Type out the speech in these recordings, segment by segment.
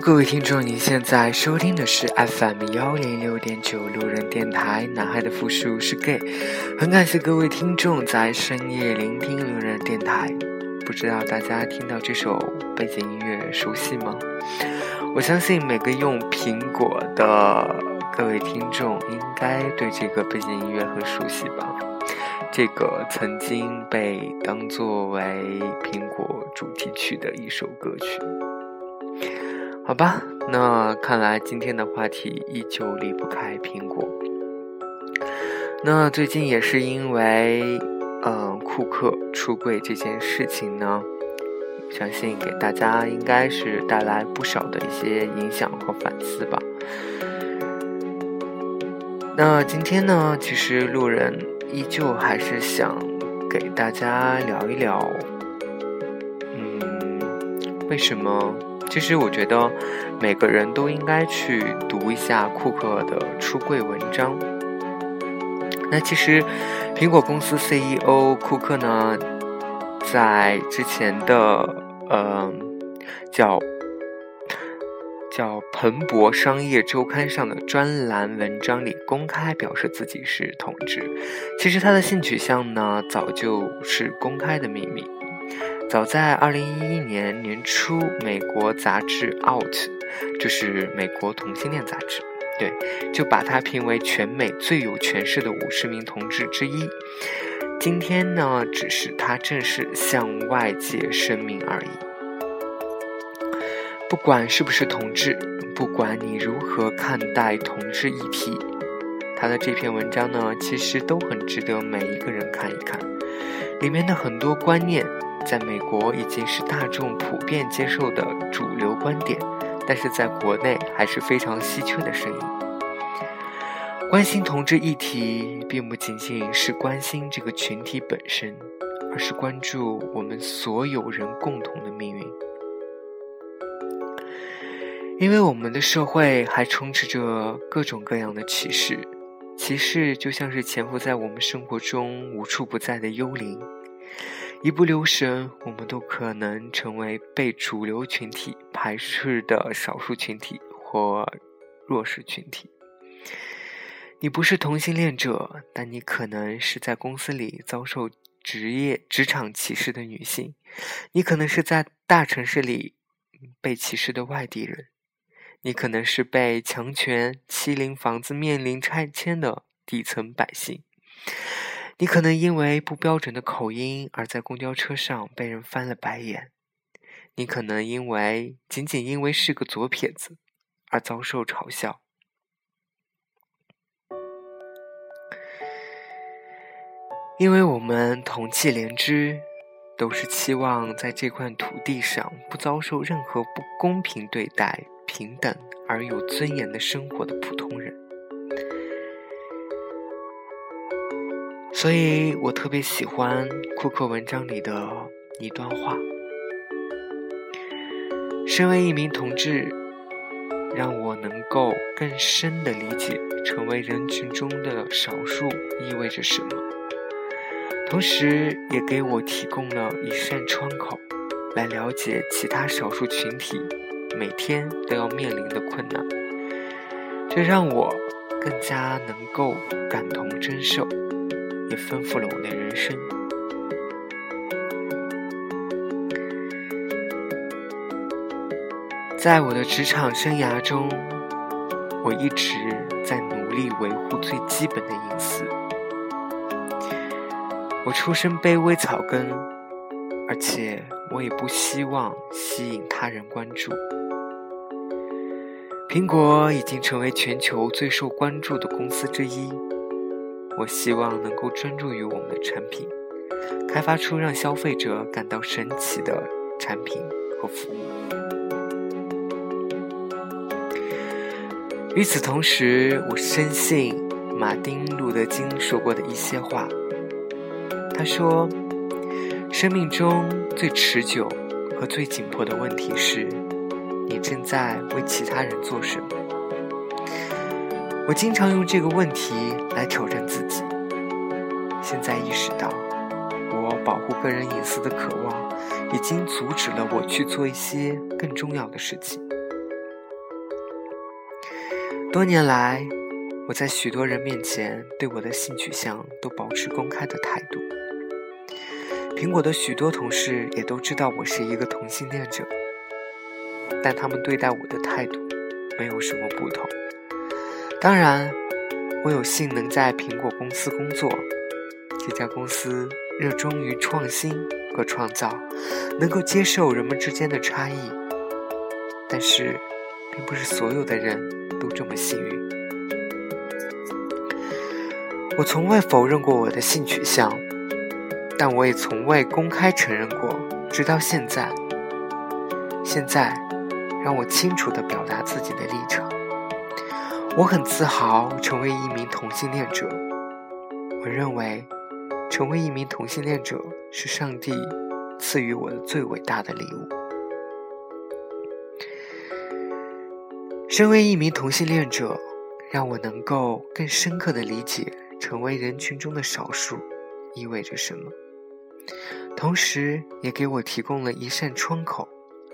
各位听众，您现在收听的是 FM 幺零六点九路人电台。男孩的复数是 gay，很感谢各位听众在深夜聆听路人电台。不知道大家听到这首背景音乐熟悉吗？我相信每个用苹果的各位听众应该对这个背景音乐很熟悉吧？这个曾经被当作为苹果主题曲的一首歌曲。好吧，那看来今天的话题依旧离不开苹果。那最近也是因为，嗯，库克出柜这件事情呢，相信给大家应该是带来不少的一些影响和反思吧。那今天呢，其实路人依旧还是想给大家聊一聊，嗯，为什么？其实我觉得每个人都应该去读一下库克的出柜文章。那其实苹果公司 CEO 库克呢，在之前的呃叫叫彭博商业周刊上的专栏文章里公开表示自己是同志。其实他的性取向呢，早就是公开的秘密。早在二零一一年年初，美国杂志《Out》就是美国同性恋杂志，对，就把他评为全美最有权势的五十名同志之一。今天呢，只是他正式向外界声明而已。不管是不是同志，不管你如何看待同志议题，他的这篇文章呢，其实都很值得每一个人看一看，里面的很多观念。在美国已经是大众普遍接受的主流观点，但是在国内还是非常稀缺的声音。关心同志议题，并不仅仅是关心这个群体本身，而是关注我们所有人共同的命运。因为我们的社会还充斥着各种各样的歧视，歧视就像是潜伏在我们生活中无处不在的幽灵。一不留神，我们都可能成为被主流群体排斥的少数群体或弱势群体。你不是同性恋者，但你可能是在公司里遭受职业职场歧视的女性；你可能是在大城市里被歧视的外地人；你可能是被强权欺凌、房子面临拆迁的底层百姓。你可能因为不标准的口音而在公交车上被人翻了白眼，你可能因为仅仅因为是个左撇子而遭受嘲笑，因为我们同气连枝，都是期望在这块土地上不遭受任何不公平对待、平等而有尊严的生活的普通人。所以我特别喜欢库克文章里的一段话：身为一名同志，让我能够更深的理解成为人群中的少数意味着什么，同时也给我提供了一扇窗口，来了解其他少数群体每天都要面临的困难。这让我更加能够感同身受。也丰富了我的人生。在我的职场生涯中，我一直在努力维护最基本的隐私。我出身卑微草根，而且我也不希望吸引他人关注。苹果已经成为全球最受关注的公司之一。我希望能够专注于我们的产品，开发出让消费者感到神奇的产品和服务。与此同时，我深信马丁·路德·金说过的一些话。他说：“生命中最持久和最紧迫的问题是，正在为其他人做什么。”我经常用这个问题来挑战自己。现在意识到，我保护个人隐私的渴望，已经阻止了我去做一些更重要的事情。多年来，我在许多人面前对我的性取向都保持公开的态度。苹果的许多同事也都知道我是一个同性恋者，但他们对待我的态度没有什么不同。当然，我有幸能在苹果公司工作，这家公司热衷于创新和创造，能够接受人们之间的差异。但是，并不是所有的人都这么幸运。我从未否认过我的性取向。但我也从未公开承认过，直到现在。现在，让我清楚地表达自己的立场。我很自豪成为一名同性恋者。我认为，成为一名同性恋者是上帝赐予我的最伟大的礼物。身为一名同性恋者，让我能够更深刻地理解成为人群中的少数意味着什么。同时，也给我提供了一扇窗口，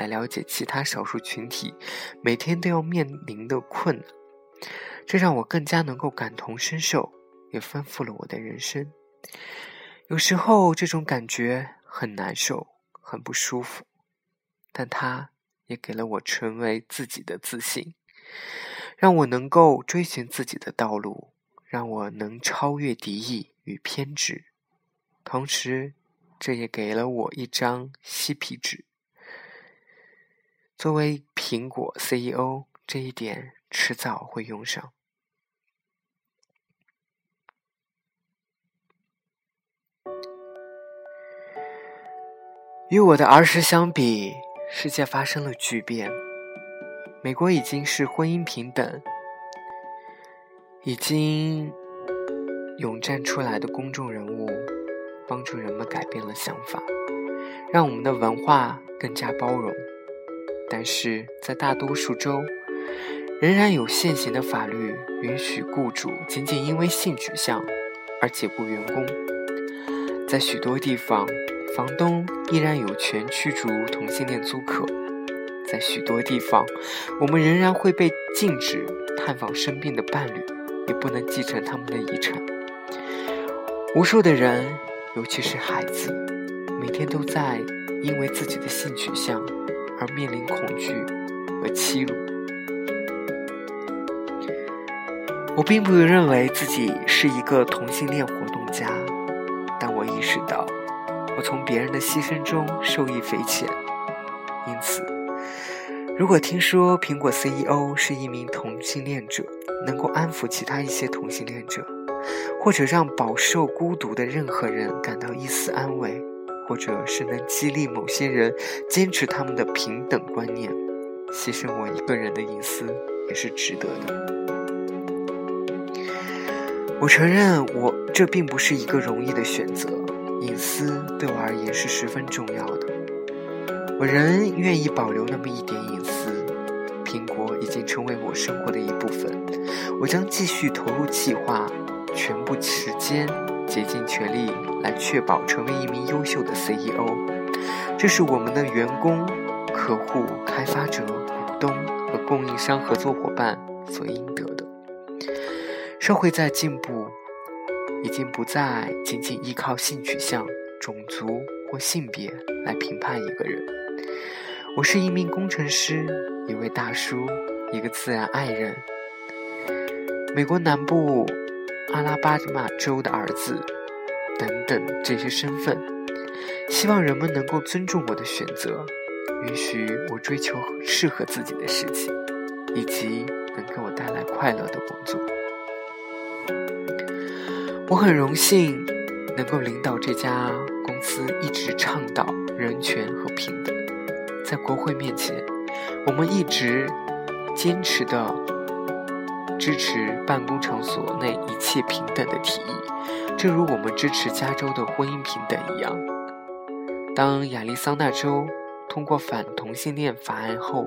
来了解其他少数群体每天都要面临的困难。这让我更加能够感同身受，也丰富了我的人生。有时候，这种感觉很难受，很不舒服，但它也给了我成为自己的自信，让我能够追寻自己的道路，让我能超越敌意与偏执，同时。这也给了我一张嬉皮纸。作为苹果 CEO，这一点迟早会用上。与我的儿时相比，世界发生了巨变。美国已经是婚姻平等，已经涌站出来的公众人物。帮助人们改变了想法，让我们的文化更加包容。但是在大多数州，仍然有现行的法律允许雇主仅仅因为性取向而解雇员工。在许多地方，房东依然有权驱逐同性恋租客。在许多地方，我们仍然会被禁止探访生病的伴侣，也不能继承他们的遗产。无数的人。尤其是孩子，每天都在因为自己的性取向而面临恐惧和欺辱。我并不认为自己是一个同性恋活动家，但我意识到，我从别人的牺牲中受益匪浅。因此，如果听说苹果 CEO 是一名同性恋者，能够安抚其他一些同性恋者。或者让饱受孤独的任何人感到一丝安慰，或者是能激励某些人坚持他们的平等观念，牺牲我一个人的隐私也是值得的。我承认，我这并不是一个容易的选择，隐私对我而言是十分重要的。我仍愿意保留那么一点隐私。苹果已经成为我生活的一部分，我将继续投入计划。全部时间竭尽全力来确保成为一名优秀的 CEO，这是我们的员工、客户、开发者、股东和供应商合作伙伴所应得的。社会在进步，已经不再仅仅依靠性取向、种族或性别来评判一个人。我是一名工程师，一位大叔，一个自然爱人。美国南部。阿拉巴马州的儿子，等等这些身份，希望人们能够尊重我的选择，允许我追求适合自己的事情，以及能给我带来快乐的工作。我很荣幸能够领导这家公司，一直倡导人权和平等。在国会面前，我们一直坚持的。支持办公场所内一切平等的提议，正如我们支持加州的婚姻平等一样。当亚利桑那州通过反同性恋法案后，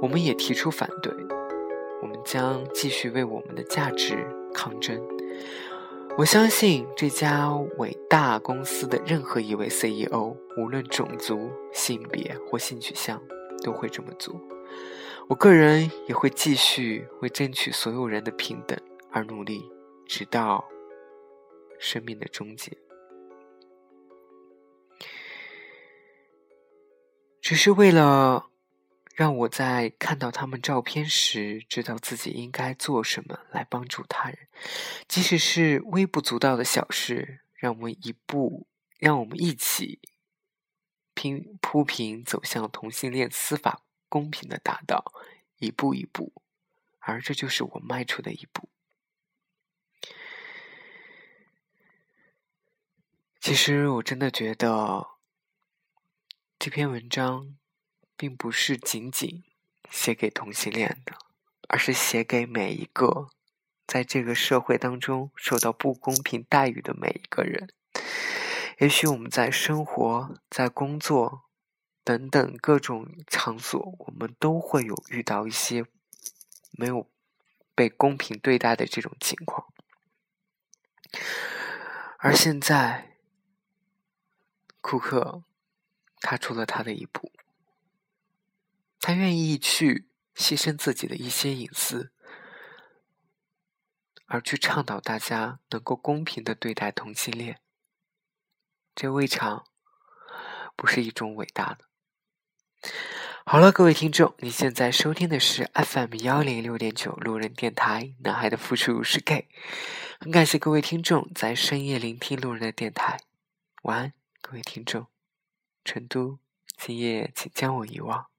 我们也提出反对。我们将继续为我们的价值抗争。我相信这家伟大公司的任何一位 CEO，无论种族、性别或性取向，都会这么做。我个人也会继续为争取所有人的平等而努力，直到生命的终结。只是为了让我在看到他们照片时，知道自己应该做什么来帮助他人，即使是微不足道的小事，让我们一步，让我们一起拼铺平走向同性恋司法公平的大道，一步一步，而这就是我迈出的一步。其实我真的觉得。这篇文章并不是仅仅写给同性恋的，而是写给每一个在这个社会当中受到不公平待遇的每一个人。也许我们在生活、在工作等等各种场所，我们都会有遇到一些没有被公平对待的这种情况。而现在，库克。踏出了他的一步，他愿意去牺牲自己的一些隐私，而去倡导大家能够公平的对待同性恋。这未尝不是一种伟大的。好了，各位听众，你现在收听的是 FM 幺零六点九路人电台，男孩的付出是 gay。很感谢各位听众在深夜聆听路人的电台，晚安，各位听众。成都，今夜请将我遗忘。